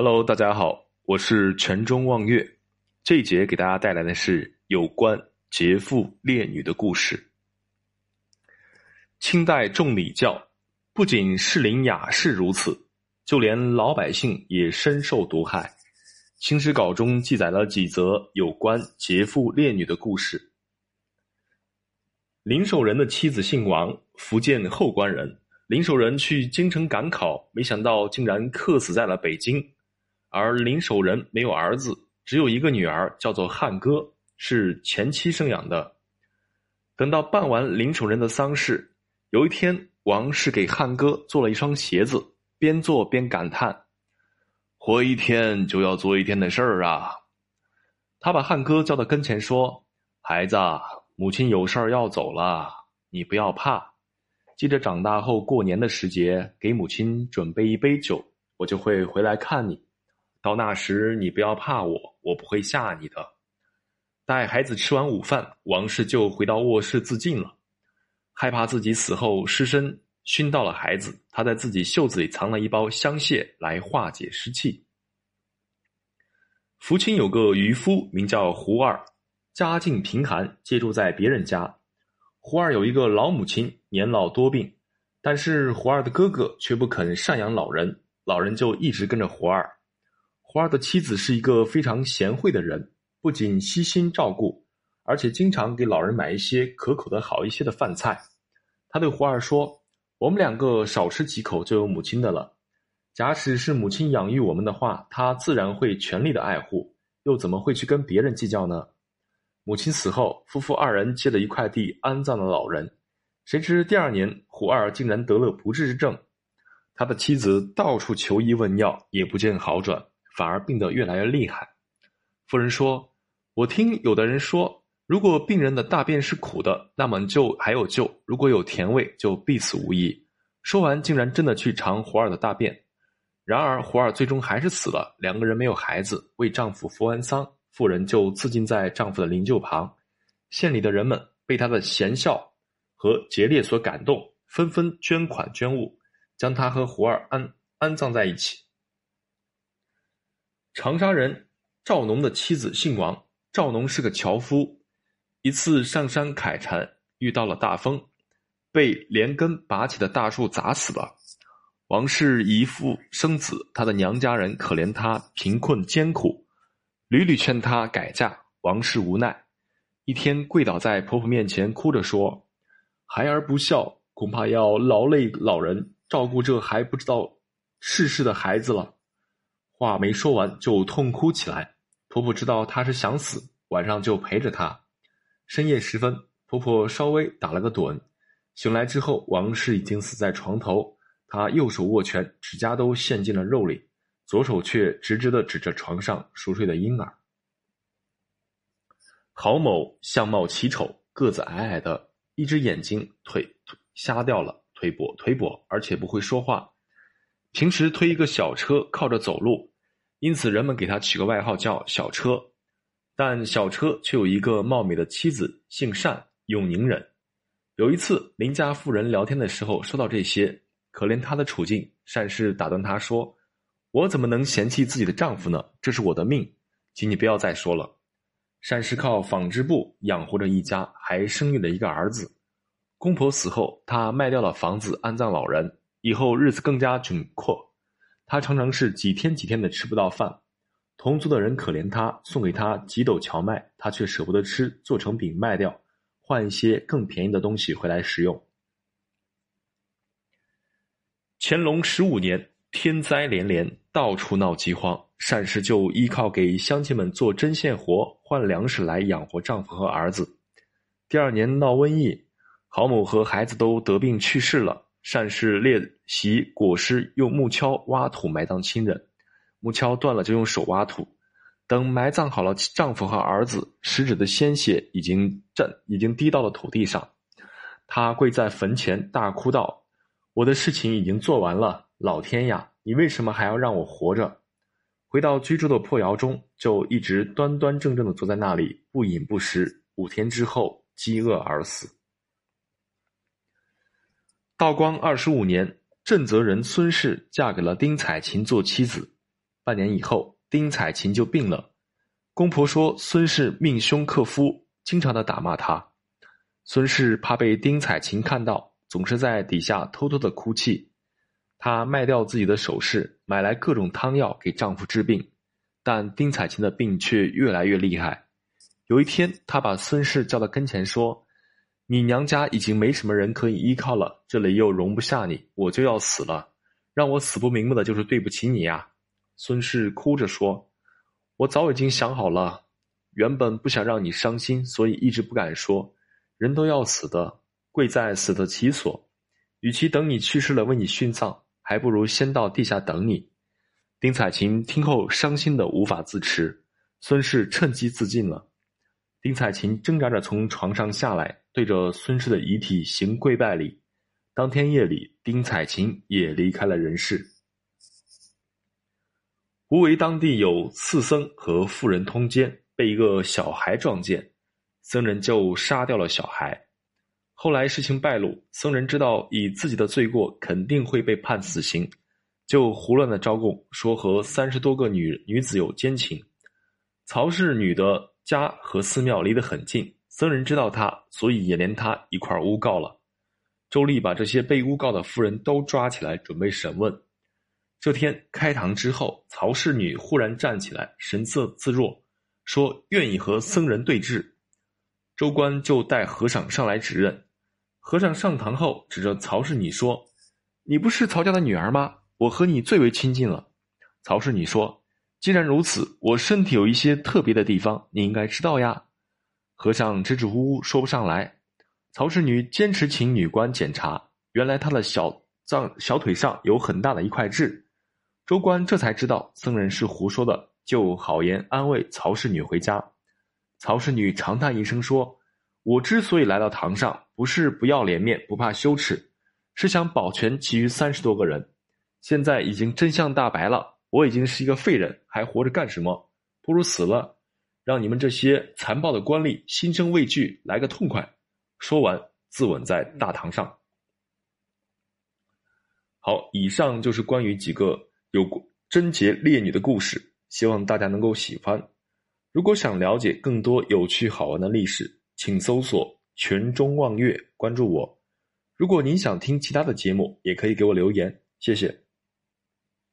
Hello，大家好，我是泉中望月。这一节给大家带来的是有关劫富烈女的故事。清代重礼教，不仅士林雅士如此，就连老百姓也深受毒害。《清史稿》中记载了几则有关劫富烈女的故事。林守仁的妻子姓王，福建后官人。林守仁去京城赶考，没想到竟然客死在了北京。而林守仁没有儿子，只有一个女儿，叫做汉歌，是前妻生养的。等到办完林守仁的丧事，有一天，王氏给汉歌做了一双鞋子，边做边感叹：“活一天就要做一天的事儿啊！”他把汉歌叫到跟前说：“孩子，母亲有事儿要走了，你不要怕。记着长大后过年的时节，给母亲准备一杯酒，我就会回来看你。”到那时，你不要怕我，我不会吓你的。待孩子吃完午饭，王氏就回到卧室自尽了。害怕自己死后尸身熏到了孩子，他在自己袖子里藏了一包香屑来化解湿气。福清有个渔夫，名叫胡二，家境贫寒，借住在别人家。胡二有一个老母亲，年老多病，但是胡二的哥哥却不肯赡养老人，老人就一直跟着胡二。胡二的妻子是一个非常贤惠的人，不仅悉心照顾，而且经常给老人买一些可口的好一些的饭菜。他对胡二说：“我们两个少吃几口就有母亲的了。假使是母亲养育我们的话，他自然会全力的爱护，又怎么会去跟别人计较呢？”母亲死后，夫妇二人借了一块地安葬了老人。谁知第二年，胡二竟然得了不治之症，他的妻子到处求医问药，也不见好转。反而病得越来越厉害。夫人说：“我听有的人说，如果病人的大便是苦的，那么就还有救；如果有甜味，就必死无疑。”说完，竟然真的去尝胡二的大便。然而，胡二最终还是死了。两个人没有孩子，为丈夫服完丧，妇人就自尽在丈夫的灵柩旁。县里的人们被她的贤孝和节烈所感动，纷纷捐款捐物，将她和胡二安安葬在一起。长沙人赵农的妻子姓王，赵农是个樵夫。一次上山砍柴，遇到了大风，被连根拔起的大树砸死了。王氏遗腹生子，他的娘家人可怜他贫困艰苦，屡屡劝他改嫁。王氏无奈，一天跪倒在婆婆面前，哭着说：“孩儿不孝，恐怕要劳累老人照顾这还不知道世事的孩子了。”话没说完，就痛哭起来。婆婆知道她是想死，晚上就陪着她。深夜时分，婆婆稍微打了个盹，醒来之后，王氏已经死在床头。她右手握拳，指甲都陷进了肉里，左手却直直的指着床上熟睡的婴儿。郝某相貌奇丑，个子矮矮的，一只眼睛腿瞎掉了，腿跛腿跛，而且不会说话。平时推一个小车，靠着走路，因此人们给他取个外号叫“小车”。但小车却有一个貌美的妻子，姓单，永宁人。有一次邻家妇人聊天的时候说到这些，可怜她的处境，单氏打断她说：“我怎么能嫌弃自己的丈夫呢？这是我的命，请你不要再说了。”单氏靠纺织布养活着一家，还生育了一个儿子。公婆死后，他卖掉了房子，安葬老人。以后日子更加窘迫，他常常是几天几天的吃不到饭。同族的人可怜他，送给他几斗荞麦，他却舍不得吃，做成饼卖掉，换一些更便宜的东西回来食用。乾隆十五年，天灾连连，到处闹饥荒，善氏就依靠给乡亲们做针线活换粮食来养活丈夫和儿子。第二年闹瘟疫，郝某和孩子都得病去世了。单氏列席裹尸，用木锹挖土埋葬亲人。木锹断了，就用手挖土。等埋葬好了丈夫和儿子，食指的鲜血已经沾，已经滴到了土地上。她跪在坟前，大哭道：“我的事情已经做完了，老天呀，你为什么还要让我活着？”回到居住的破窑中，就一直端端正正的坐在那里，不饮不食。五天之后，饥饿而死。道光二十五年，震泽人孙氏嫁给了丁彩琴做妻子。半年以后，丁彩琴就病了。公婆说孙氏命凶克夫，经常的打骂她。孙氏怕被丁彩琴看到，总是在底下偷偷的哭泣。她卖掉自己的首饰，买来各种汤药给丈夫治病，但丁彩琴的病却越来越厉害。有一天，她把孙氏叫到跟前说：“你娘家已经没什么人可以依靠了，这里又容不下你，我就要死了。让我死不瞑目的就是对不起你呀。”孙氏哭着说：“我早已经想好了，原本不想让你伤心，所以一直不敢说。人都要死的，贵在死得其所。与其等你去世了为你殉葬。”还不如先到地下等你。丁彩琴听后伤心的无法自持，孙氏趁机自尽了。丁彩琴挣扎着从床上下来，对着孙氏的遗体行跪拜礼。当天夜里，丁彩琴也离开了人世。吴为当地有次僧和妇人通奸，被一个小孩撞见，僧人就杀掉了小孩。后来事情败露，僧人知道以自己的罪过肯定会被判死刑，就胡乱的招供，说和三十多个女女子有奸情。曹氏女的家和寺庙离得很近，僧人知道他，所以也连他一块诬告了。周丽把这些被诬告的夫人都抓起来，准备审问。这天开堂之后，曹氏女忽然站起来，神色自若，说愿意和僧人对峙。周官就带和尚上来指认。和尚上堂后，指着曹氏女说：“你不是曹家的女儿吗？我和你最为亲近了。”曹氏女说：“既然如此，我身体有一些特别的地方，你应该知道呀。”和尚支支吾吾说不上来。曹氏女坚持请女官检查，原来她的小脏小腿上有很大的一块痣。周官这才知道僧人是胡说的，就好言安慰曹氏女回家。曹氏女长叹一声说。我之所以来到堂上，不是不要脸面、不怕羞耻，是想保全其余三十多个人。现在已经真相大白了，我已经是一个废人，还活着干什么？不如死了，让你们这些残暴的官吏心生畏惧，来个痛快。说完，自刎在大堂上。好，以上就是关于几个有贞洁烈女的故事，希望大家能够喜欢。如果想了解更多有趣好玩的历史，请搜索“泉中望月”，关注我。如果您想听其他的节目，也可以给我留言，谢谢。